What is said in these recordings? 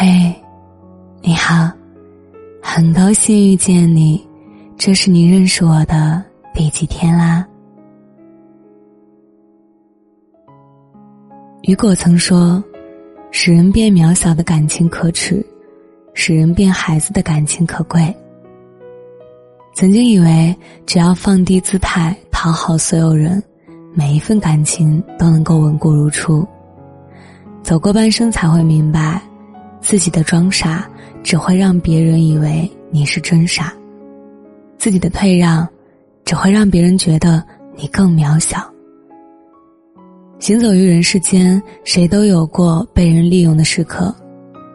嘿，你好，很高兴遇见你，这是你认识我的第几天啦？雨果曾说：“使人变渺小的感情可耻，使人变孩子的感情可贵。”曾经以为只要放低姿态讨好所有人，每一份感情都能够稳固如初。走过半生才会明白，自己的装傻只会让别人以为你是真傻，自己的退让只会让别人觉得你更渺小。行走于人世间，谁都有过被人利用的时刻，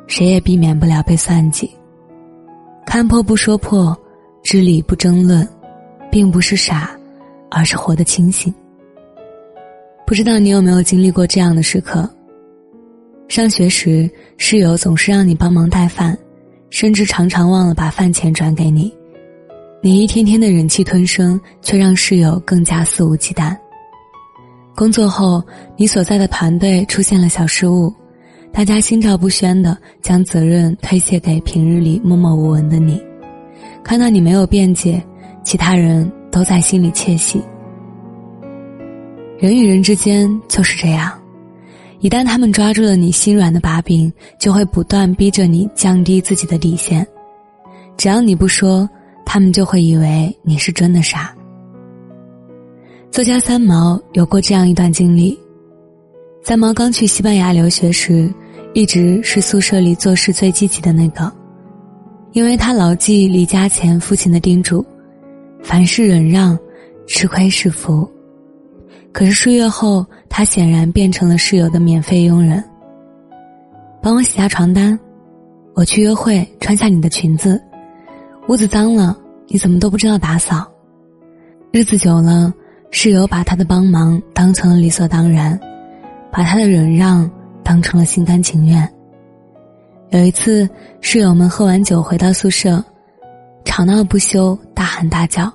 谁也避免不了被算计。看破不说破。知理不争论，并不是傻，而是活得清醒。不知道你有没有经历过这样的时刻？上学时，室友总是让你帮忙带饭，甚至常常忘了把饭钱转给你。你一天天的忍气吞声，却让室友更加肆无忌惮。工作后，你所在的团队出现了小失误，大家心照不宣的将责任推卸给平日里默默无闻的你。看到你没有辩解，其他人都在心里窃喜。人与人之间就是这样，一旦他们抓住了你心软的把柄，就会不断逼着你降低自己的底线。只要你不说，他们就会以为你是真的傻。作家三毛有过这样一段经历：三毛刚去西班牙留学时，一直是宿舍里做事最积极的那个。因为他牢记离家前父亲的叮嘱，凡事忍让，吃亏是福。可是数月后，他显然变成了室友的免费佣人。帮我洗下床单，我去约会，穿下你的裙子。屋子脏了，你怎么都不知道打扫？日子久了，室友把他的帮忙当成了理所当然，把他的忍让当成了心甘情愿。有一次，室友们喝完酒回到宿舍，吵闹不休，大喊大叫。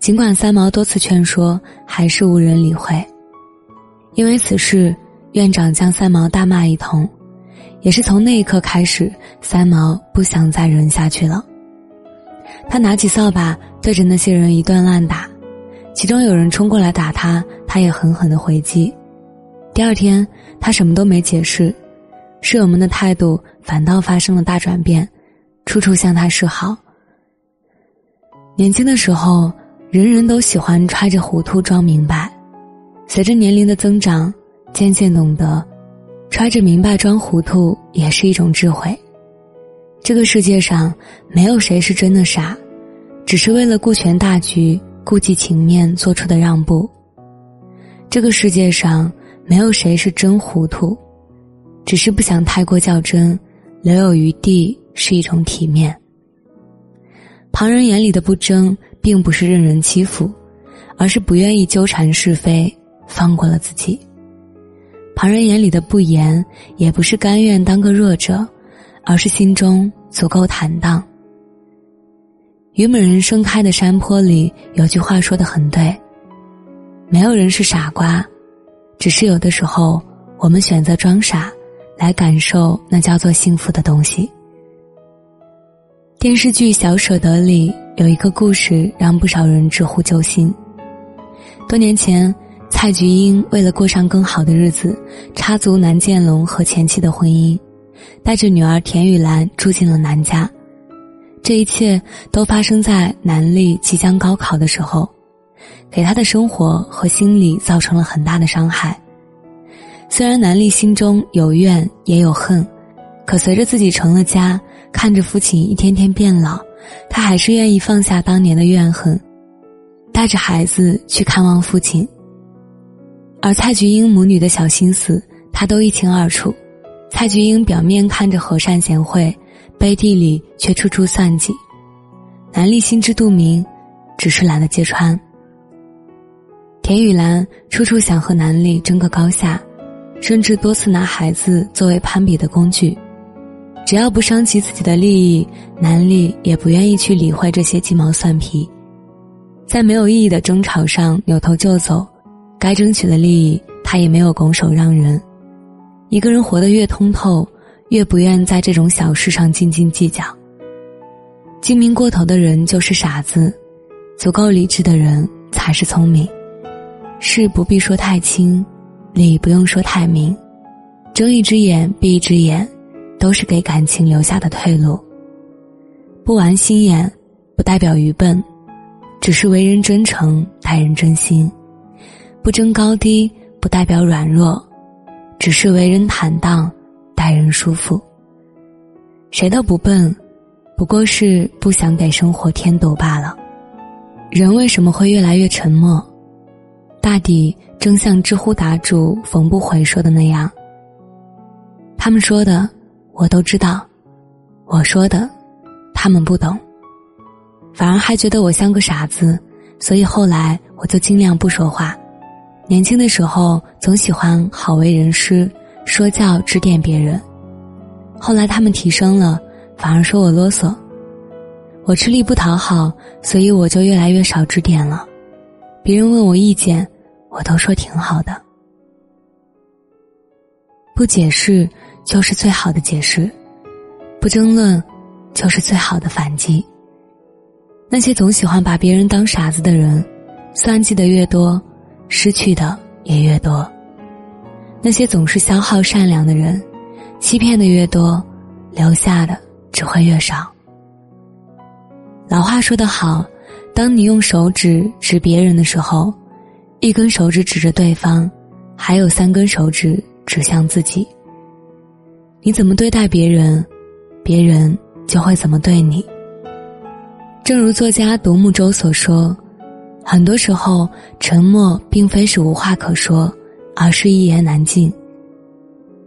尽管三毛多次劝说，还是无人理会。因为此事，院长将三毛大骂一通。也是从那一刻开始，三毛不想再忍下去了。他拿起扫把对着那些人一顿乱打，其中有人冲过来打他，他也狠狠的回击。第二天，他什么都没解释。室友们的态度反倒发生了大转变，处处向他示好。年轻的时候，人人都喜欢揣着糊涂装明白，随着年龄的增长，渐渐懂得，揣着明白装糊涂也是一种智慧。这个世界上没有谁是真的傻，只是为了顾全大局、顾及情面做出的让步。这个世界上没有谁是真糊涂。只是不想太过较真，留有余地是一种体面。旁人眼里的不争，并不是任人欺负，而是不愿意纠缠是非，放过了自己。旁人眼里的不言，也不是甘愿当个弱者，而是心中足够坦荡。虞美人盛开的山坡里有句话说的很对：没有人是傻瓜，只是有的时候我们选择装傻。来感受那叫做幸福的东西。电视剧《小舍得》里有一个故事，让不少人直呼揪心。多年前，蔡菊英为了过上更好的日子，插足南建龙和前妻的婚姻，带着女儿田雨岚住进了南家。这一切都发生在南丽即将高考的时候，给她的生活和心理造成了很大的伤害。虽然南丽心中有怨也有恨，可随着自己成了家，看着父亲一天天变老，她还是愿意放下当年的怨恨，带着孩子去看望父亲。而蔡菊英母女的小心思，她都一清二楚。蔡菊英表面看着和善贤惠，背地里却处处算计。南丽心知肚明，只是懒得揭穿。田雨岚处处想和南丽争个高下。甚至多次拿孩子作为攀比的工具，只要不伤及自己的利益，南丽也不愿意去理会这些鸡毛蒜皮，在没有意义的争吵上扭头就走，该争取的利益他也没有拱手让人。一个人活得越通透，越不愿在这种小事上斤斤计较。精明过头的人就是傻子，足够理智的人才是聪明。事不必说太清，理不用说太明，睁一只眼闭一只眼，都是给感情留下的退路。不玩心眼，不代表愚笨，只是为人真诚，待人真心；不争高低，不代表软弱，只是为人坦荡，待人舒服。谁都不笨。不过是不想给生活添堵罢了。人为什么会越来越沉默？大抵正像知乎答主冯不悔说的那样：他们说的我都知道，我说的他们不懂，反而还觉得我像个傻子，所以后来我就尽量不说话。年轻的时候总喜欢好为人师，说教指点别人，后来他们提升了。反而说我啰嗦，我吃力不讨好，所以我就越来越少指点了。别人问我意见，我都说挺好的。不解释就是最好的解释，不争论就是最好的反击。那些总喜欢把别人当傻子的人，算计的越多，失去的也越多。那些总是消耗善良的人，欺骗的越多，留下的。只会越少。老话说得好，当你用手指指别人的时候，一根手指指着对方，还有三根手指指向自己。你怎么对待别人，别人就会怎么对你。正如作家独木舟所说，很多时候沉默并非是无话可说，而是一言难尽。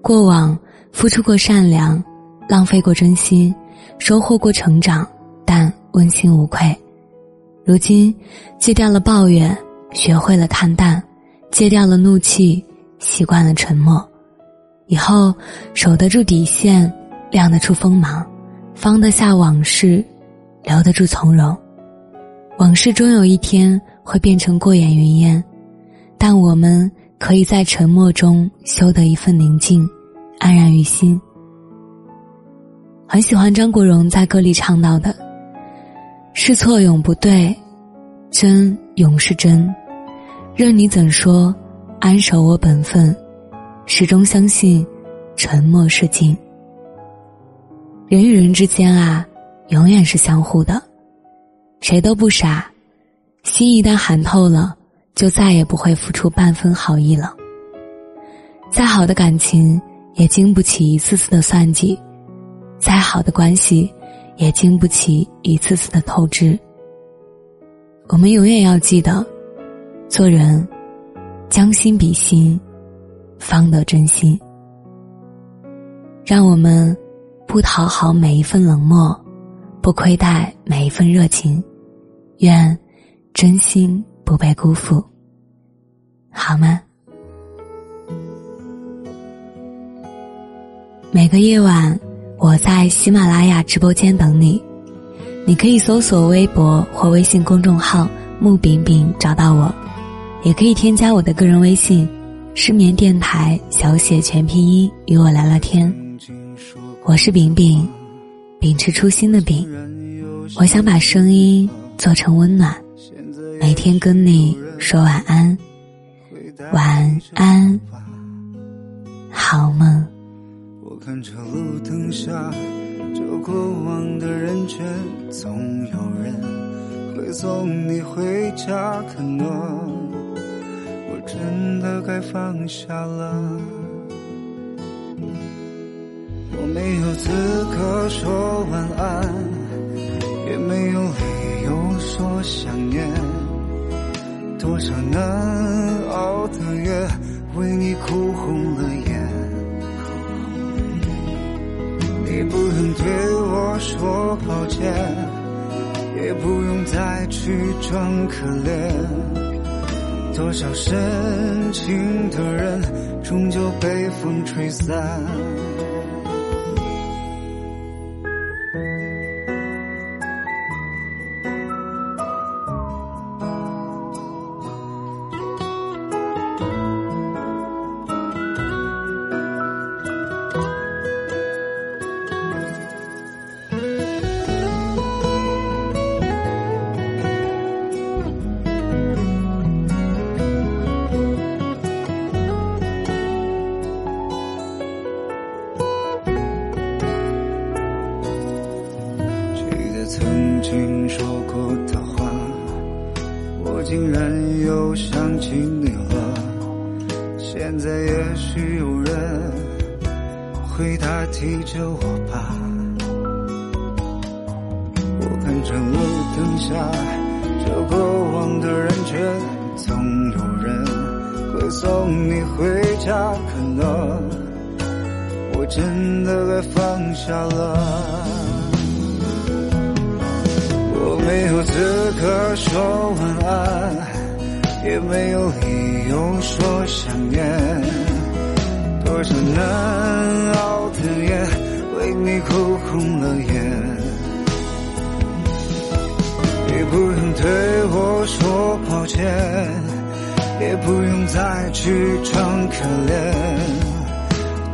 过往付出过善良。浪费过真心，收获过成长，但问心无愧。如今，戒掉了抱怨，学会了看淡；戒掉了怒气，习惯了沉默。以后，守得住底线，亮得出锋芒，放得下往事，留得住从容。往事终有一天会变成过眼云烟，但我们可以在沉默中修得一份宁静，安然于心。很喜欢张国荣在歌里唱到的：“是错永不对，真永是真。任你怎说，安守我本分，始终相信沉默是金。人与人之间啊，永远是相互的，谁都不傻。心一旦寒透了，就再也不会付出半分好意了。再好的感情，也经不起一次次的算计。”再好的关系，也经不起一次次的透支。我们永远要记得，做人，将心比心，方得真心。让我们不讨好每一份冷漠，不亏待每一份热情，愿真心不被辜负，好吗？每个夜晚。我在喜马拉雅直播间等你，你可以搜索微博或微信公众号“木饼饼”找到我，也可以添加我的个人微信“失眠电台”小写全拼音与我聊聊天。我是饼饼，秉持初心的饼，我想把声音做成温暖，每天跟你说晚安，晚安，好梦。我看着路灯下这过往的人群，总有人会送你回家。可能我真的该放下了。我没有资格说晚安，也没有理由说想念。多少难熬的夜，为你哭红了眼。你不用对我说抱歉，也不用再去装可怜。多少深情的人，终究被风吹散。着我吧。我看着路灯下这过往的人群，总有人会送你回家。可能我真的该放下了。我没有资格说晚安，也没有理由说想念。多少难熬的夜，为你哭红了眼。你不用对我说抱歉，也不用再去装可怜。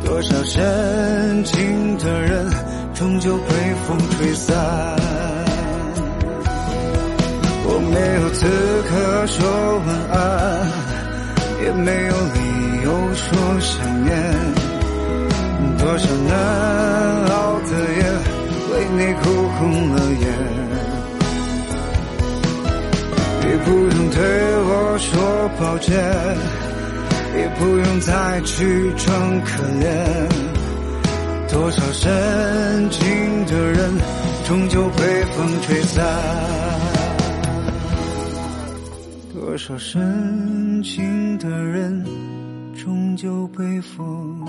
多少深情的人，终究被风吹散。我没有资格说晚安，也没有理由说想念。多少难熬的夜，为你哭红了眼。你不用对我说抱歉，也不用再去装可怜。多少深情的人，终究被风吹散。多少深情的人，终究被风